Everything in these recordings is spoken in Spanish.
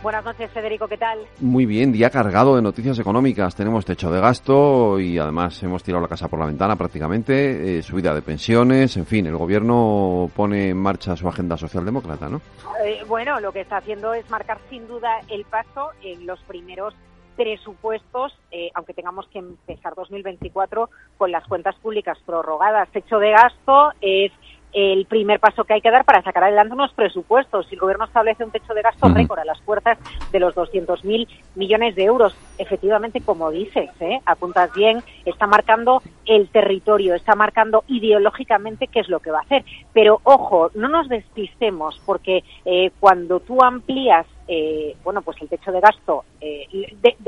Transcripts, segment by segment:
Buenas noches, Federico, ¿qué tal? Muy bien, día cargado de noticias económicas. Tenemos techo de gasto y además hemos tirado la casa por la ventana prácticamente, eh, subida de pensiones, en fin, el gobierno pone en marcha su agenda socialdemócrata, ¿no? Eh, bueno, lo que está haciendo es marcar sin duda el paso en los primeros presupuestos, eh, aunque tengamos que empezar 2024 con las cuentas públicas prorrogadas. Techo de gasto es el primer paso que hay que dar para sacar adelante unos presupuestos. Si el Gobierno establece un techo de gasto récord a las puertas de los 200.000 millones de euros, efectivamente, como dices, ¿eh? apuntas bien, está marcando el territorio, está marcando ideológicamente qué es lo que va a hacer. Pero ojo, no nos despistemos, porque eh, cuando tú amplías eh, bueno, pues el techo de gasto, eh,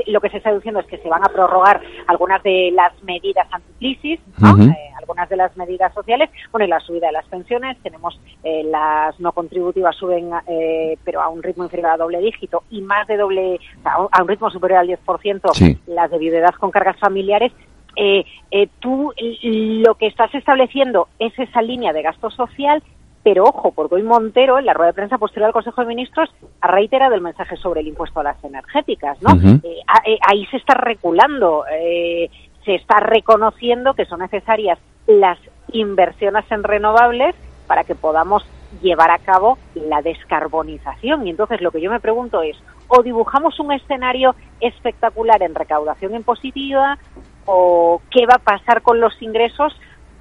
lo que se está diciendo es que se van a prorrogar algunas de las medidas anticrisis, eh, algunas de las medidas sociales, bueno, y la subida de las pensiones, tenemos las no contributivas suben, pero a un ritmo inferior a doble dígito y más de doble, a un ritmo superior al 10%, las de viudedad con cargas familiares, tú lo que estás estableciendo es esa línea de gasto social pero ojo, porque hoy Montero, en la rueda de prensa posterior al Consejo de Ministros, ha reiterado el mensaje sobre el impuesto a las energéticas, ¿no? Eh, eh, ahí se está reculando, eh, se está reconociendo que son necesarias las inversiones en renovables para que podamos llevar a cabo la descarbonización. Y entonces lo que yo me pregunto es, o dibujamos un escenario espectacular en recaudación impositiva, o qué va a pasar con los ingresos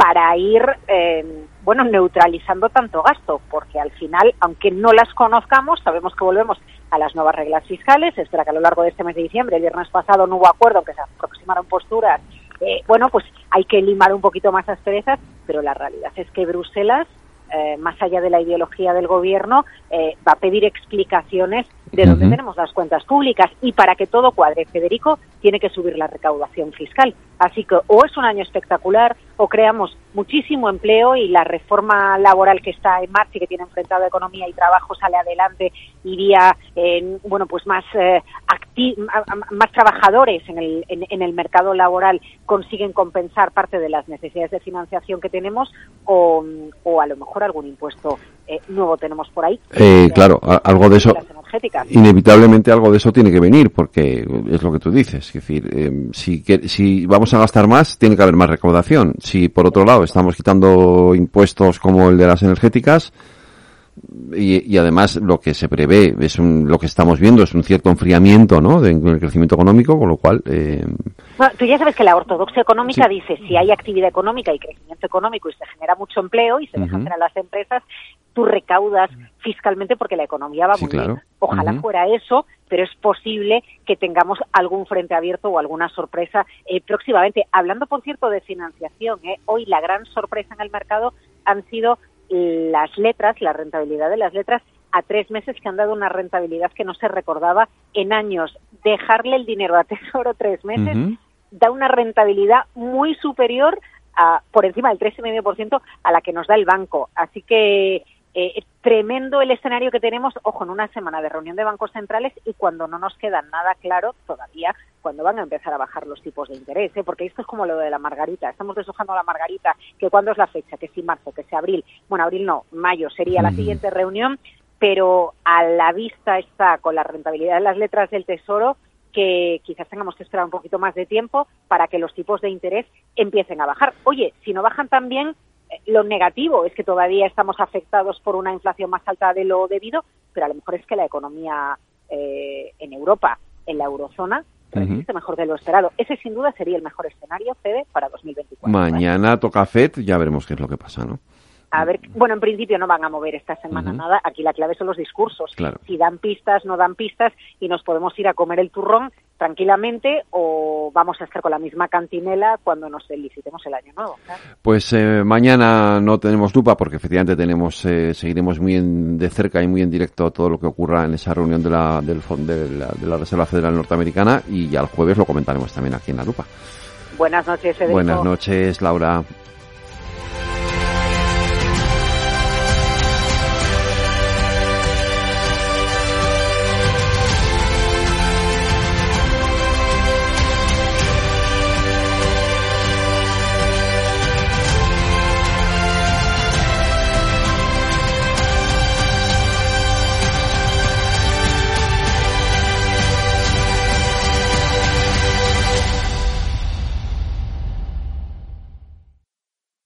para ir, eh, bueno, neutralizando tanto gasto, porque al final, aunque no las conozcamos, sabemos que volvemos a las nuevas reglas fiscales. Espera que a lo largo de este mes de diciembre, el viernes pasado no hubo acuerdo, aunque se aproximaron posturas. Eh, bueno, pues hay que limar un poquito más las perezas, pero la realidad es que Bruselas, eh, más allá de la ideología del gobierno, va a pedir explicaciones de dónde tenemos las cuentas públicas y para que todo cuadre, Federico, tiene que subir la recaudación fiscal. Así que o es un año espectacular o creamos muchísimo empleo y la reforma laboral que está en marcha y que tiene enfrentado economía y trabajo sale adelante iría en, bueno pues más eh, más trabajadores en el, en, el mercado laboral consiguen compensar parte de las necesidades de financiación que tenemos o, o a lo mejor algún impuesto eh, nuevo tenemos por ahí. Eh, claro, algo de eso. Inevitablemente algo de eso tiene que venir, porque es lo que tú dices. Es decir, eh, si, si vamos a gastar más, tiene que haber más recaudación. Si por otro lado estamos quitando impuestos como el de las energéticas, y, además lo que se prevé es un, lo que estamos viendo es un cierto enfriamiento ¿no? del crecimiento económico con lo cual eh... tú ya sabes que la ortodoxia económica dice si hay actividad económica y crecimiento económico y se genera mucho empleo y se dejan a las empresas tú recaudas fiscalmente porque la economía va muy bien ojalá fuera eso pero es posible que tengamos algún frente abierto o alguna sorpresa eh, próximamente hablando por cierto de financiación ¿eh? hoy la gran sorpresa en el mercado han sido las letras, la rentabilidad de las letras, a tres meses que han dado una rentabilidad que no se recordaba en años. Dejarle el dinero a Tesoro tres meses da una rentabilidad muy superior a, por encima del 3,5% a la que nos da el banco. Así que eh, tremendo el escenario que tenemos, ojo, en una semana de reunión de bancos centrales y cuando no nos queda nada claro todavía cuando van a empezar a bajar los tipos de interés, ¿eh? porque esto es como lo de la margarita, estamos deshojando la margarita, que cuándo es la fecha, que si marzo, que si abril, bueno, abril no, mayo sería la siguiente reunión, pero a la vista está con la rentabilidad de las letras del Tesoro que quizás tengamos que esperar un poquito más de tiempo para que los tipos de interés empiecen a bajar. Oye, si no bajan también, lo negativo es que todavía estamos afectados por una inflación más alta de lo debido, pero a lo mejor es que la economía eh, en Europa, en la eurozona, resiste mejor de lo esperado. Ese sin duda sería el mejor escenario, Fede, para 2024. Mañana toca FED, ya veremos qué es lo que pasa, ¿no? A ver, bueno, en principio no van a mover esta semana nada. Aquí la clave son los discursos. Si dan pistas, no dan pistas y nos podemos ir a comer el turrón tranquilamente o vamos a estar con la misma cantinela cuando nos felicitemos el año nuevo. Pues eh, mañana no tenemos lupa porque efectivamente tenemos eh, seguiremos muy de cerca y muy en directo todo lo que ocurra en esa reunión de la, del, de la, de la Reserva Federal Norteamericana y ya el jueves lo comentaremos también aquí en la lupa. Buenas noches, Federico. Buenas noches, Laura.